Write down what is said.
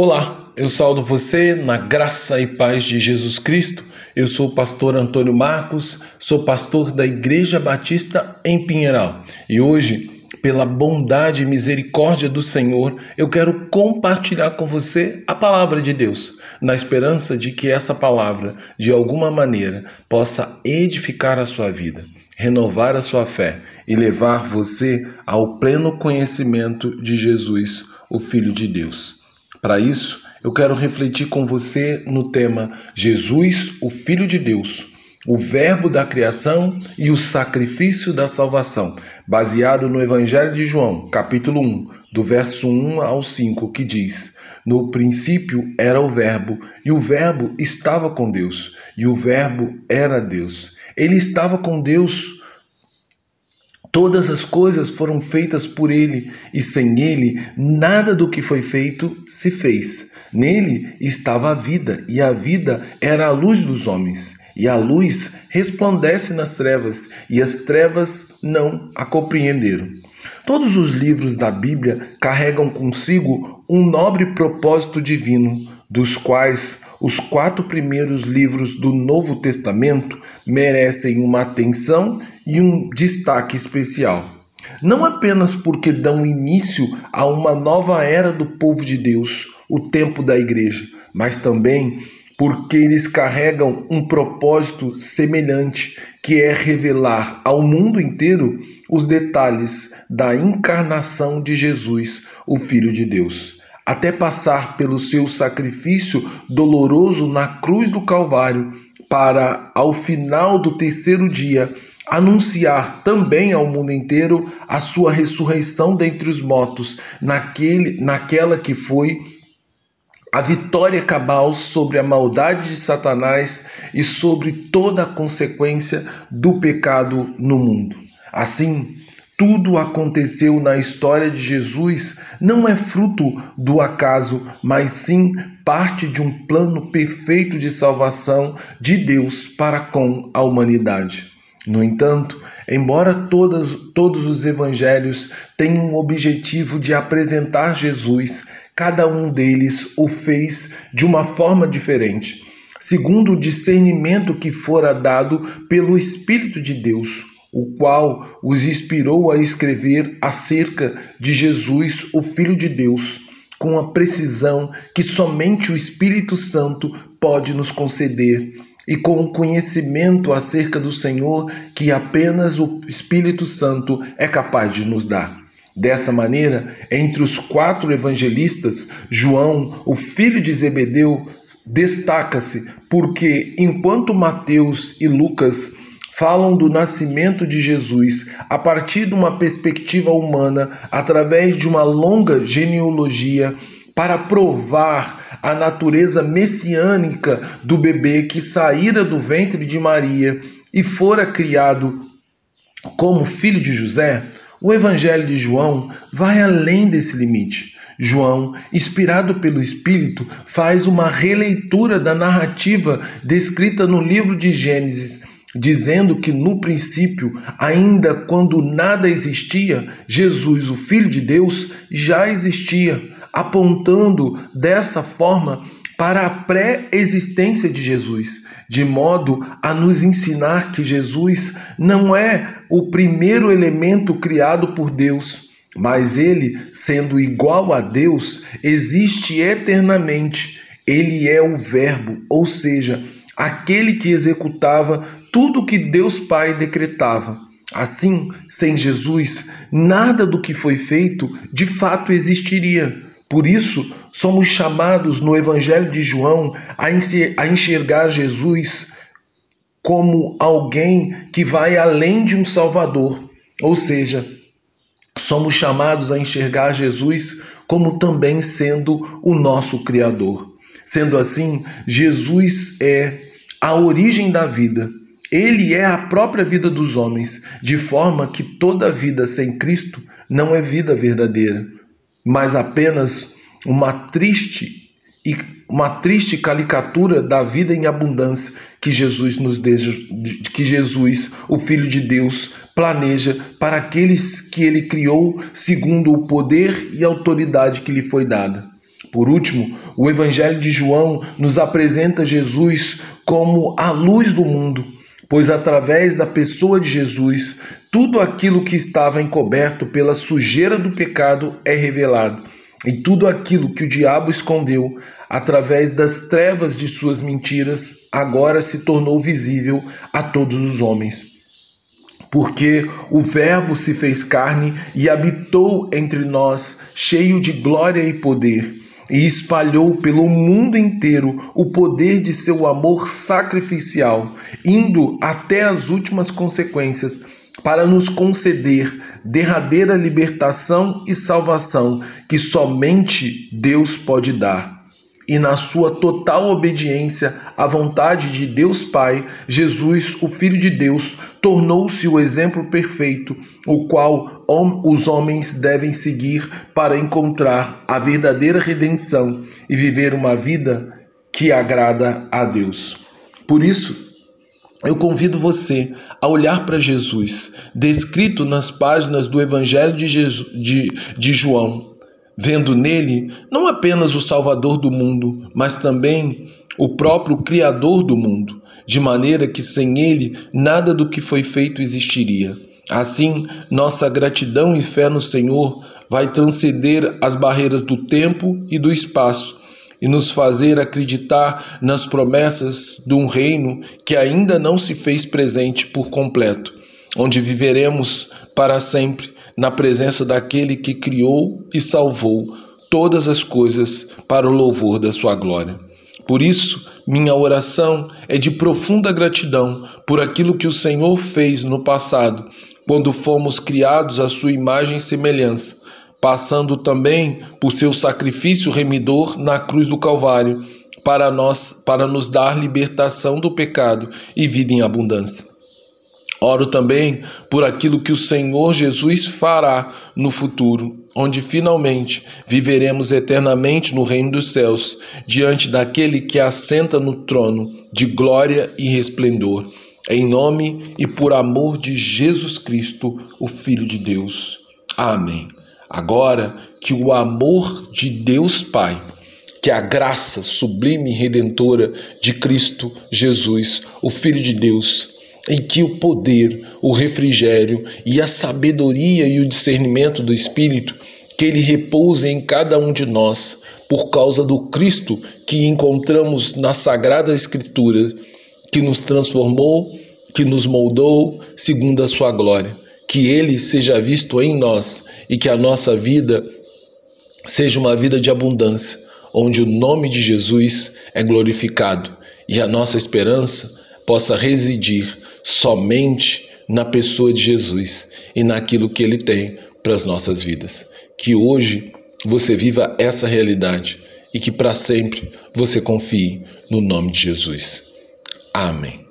Olá, eu saldo você na graça e paz de Jesus Cristo. Eu sou o pastor Antônio Marcos, sou pastor da Igreja Batista em Pinheiral e hoje, pela bondade e misericórdia do Senhor, eu quero compartilhar com você a palavra de Deus, na esperança de que essa palavra, de alguma maneira, possa edificar a sua vida renovar a sua fé e levar você ao pleno conhecimento de Jesus, o Filho de Deus. Para isso, eu quero refletir com você no tema Jesus, o Filho de Deus, o Verbo da criação e o sacrifício da salvação, baseado no Evangelho de João, capítulo 1, do verso 1 ao 5, que diz: No princípio era o Verbo, e o Verbo estava com Deus, e o Verbo era Deus. Ele estava com Deus Todas as coisas foram feitas por ele, e sem ele, nada do que foi feito se fez. Nele estava a vida, e a vida era a luz dos homens. E a luz resplandece nas trevas, e as trevas não a compreenderam. Todos os livros da Bíblia carregam consigo um nobre propósito divino, dos quais os quatro primeiros livros do Novo Testamento merecem uma atenção e um destaque especial. Não apenas porque dão início a uma nova era do povo de Deus, o tempo da igreja, mas também porque eles carregam um propósito semelhante, que é revelar ao mundo inteiro os detalhes da encarnação de Jesus, o Filho de Deus. Até passar pelo seu sacrifício doloroso na cruz do Calvário, para, ao final do terceiro dia, anunciar também ao mundo inteiro a sua ressurreição dentre os mortos, naquele, naquela que foi a vitória cabal sobre a maldade de Satanás e sobre toda a consequência do pecado no mundo. Assim, tudo aconteceu na história de Jesus não é fruto do acaso, mas sim parte de um plano perfeito de salvação de Deus para com a humanidade. No entanto, embora todas, todos os evangelhos tenham o objetivo de apresentar Jesus, cada um deles o fez de uma forma diferente, segundo o discernimento que fora dado pelo Espírito de Deus, o qual os inspirou a escrever acerca de Jesus, o Filho de Deus, com a precisão que somente o Espírito Santo pode nos conceder e com o conhecimento acerca do Senhor que apenas o Espírito Santo é capaz de nos dar. Dessa maneira, entre os quatro evangelistas, João, o filho de Zebedeu, destaca-se porque, enquanto Mateus e Lucas falam do nascimento de Jesus a partir de uma perspectiva humana, através de uma longa genealogia, para provar a natureza messiânica do bebê que saíra do ventre de Maria e fora criado como filho de José, o Evangelho de João vai além desse limite. João, inspirado pelo Espírito, faz uma releitura da narrativa descrita no livro de Gênesis, dizendo que no princípio, ainda quando nada existia, Jesus, o Filho de Deus, já existia apontando dessa forma para a pré-existência de Jesus, de modo a nos ensinar que Jesus não é o primeiro elemento criado por Deus, mas ele, sendo igual a Deus, existe eternamente. Ele é o Verbo, ou seja, aquele que executava tudo que Deus Pai decretava. Assim, sem Jesus, nada do que foi feito de fato existiria por isso, somos chamados no Evangelho de João a enxergar Jesus como alguém que vai além de um Salvador, ou seja, somos chamados a enxergar Jesus como também sendo o nosso Criador. Sendo assim, Jesus é a origem da vida. Ele é a própria vida dos homens, de forma que toda vida sem Cristo não é vida verdadeira mas apenas uma triste e uma triste caricatura da vida em abundância que Jesus nos deixa, que Jesus, o Filho de Deus, planeja para aqueles que ele criou segundo o poder e autoridade que lhe foi dada. Por último, o Evangelho de João nos apresenta Jesus como a luz do mundo, pois através da pessoa de Jesus, tudo aquilo que estava encoberto pela sujeira do pecado é revelado, e tudo aquilo que o diabo escondeu através das trevas de suas mentiras agora se tornou visível a todos os homens. Porque o Verbo se fez carne e habitou entre nós, cheio de glória e poder e espalhou pelo mundo inteiro o poder de seu amor sacrificial, indo até as últimas consequências para nos conceder derradeira libertação e salvação que somente Deus pode dar e na sua total obediência à vontade de Deus Pai, Jesus, o Filho de Deus, tornou-se o exemplo perfeito, o qual os homens devem seguir para encontrar a verdadeira redenção e viver uma vida que agrada a Deus. Por isso, eu convido você a olhar para Jesus, descrito nas páginas do Evangelho de, Jesus, de, de João, vendo nele não apenas o Salvador do mundo, mas também o próprio Criador do mundo, de maneira que sem ele nada do que foi feito existiria. Assim, nossa gratidão e fé no Senhor vai transcender as barreiras do tempo e do espaço e nos fazer acreditar nas promessas de um reino que ainda não se fez presente por completo, onde viveremos para sempre na presença daquele que criou e salvou todas as coisas para o louvor da sua glória. Por isso, minha oração é de profunda gratidão por aquilo que o Senhor fez no passado, quando fomos criados à sua imagem e semelhança, passando também por seu sacrifício remidor na cruz do Calvário, para nós, para nos dar libertação do pecado e vida em abundância. Oro também por aquilo que o Senhor Jesus fará no futuro, onde finalmente viveremos eternamente no reino dos céus, diante daquele que assenta no trono de glória e resplendor. Em nome e por amor de Jesus Cristo, o Filho de Deus. Amém. Agora que o amor de Deus Pai, que a graça sublime e redentora de Cristo Jesus, o Filho de Deus, em que o poder, o refrigério e a sabedoria e o discernimento do Espírito que ele repousa em cada um de nós por causa do Cristo que encontramos na Sagrada Escritura, que nos transformou, que nos moldou segundo a sua glória. Que ele seja visto em nós e que a nossa vida seja uma vida de abundância, onde o nome de Jesus é glorificado e a nossa esperança possa residir somente na pessoa de Jesus e naquilo que ele tem para as nossas vidas. Que hoje você viva essa realidade e que para sempre você confie no nome de Jesus. Amém.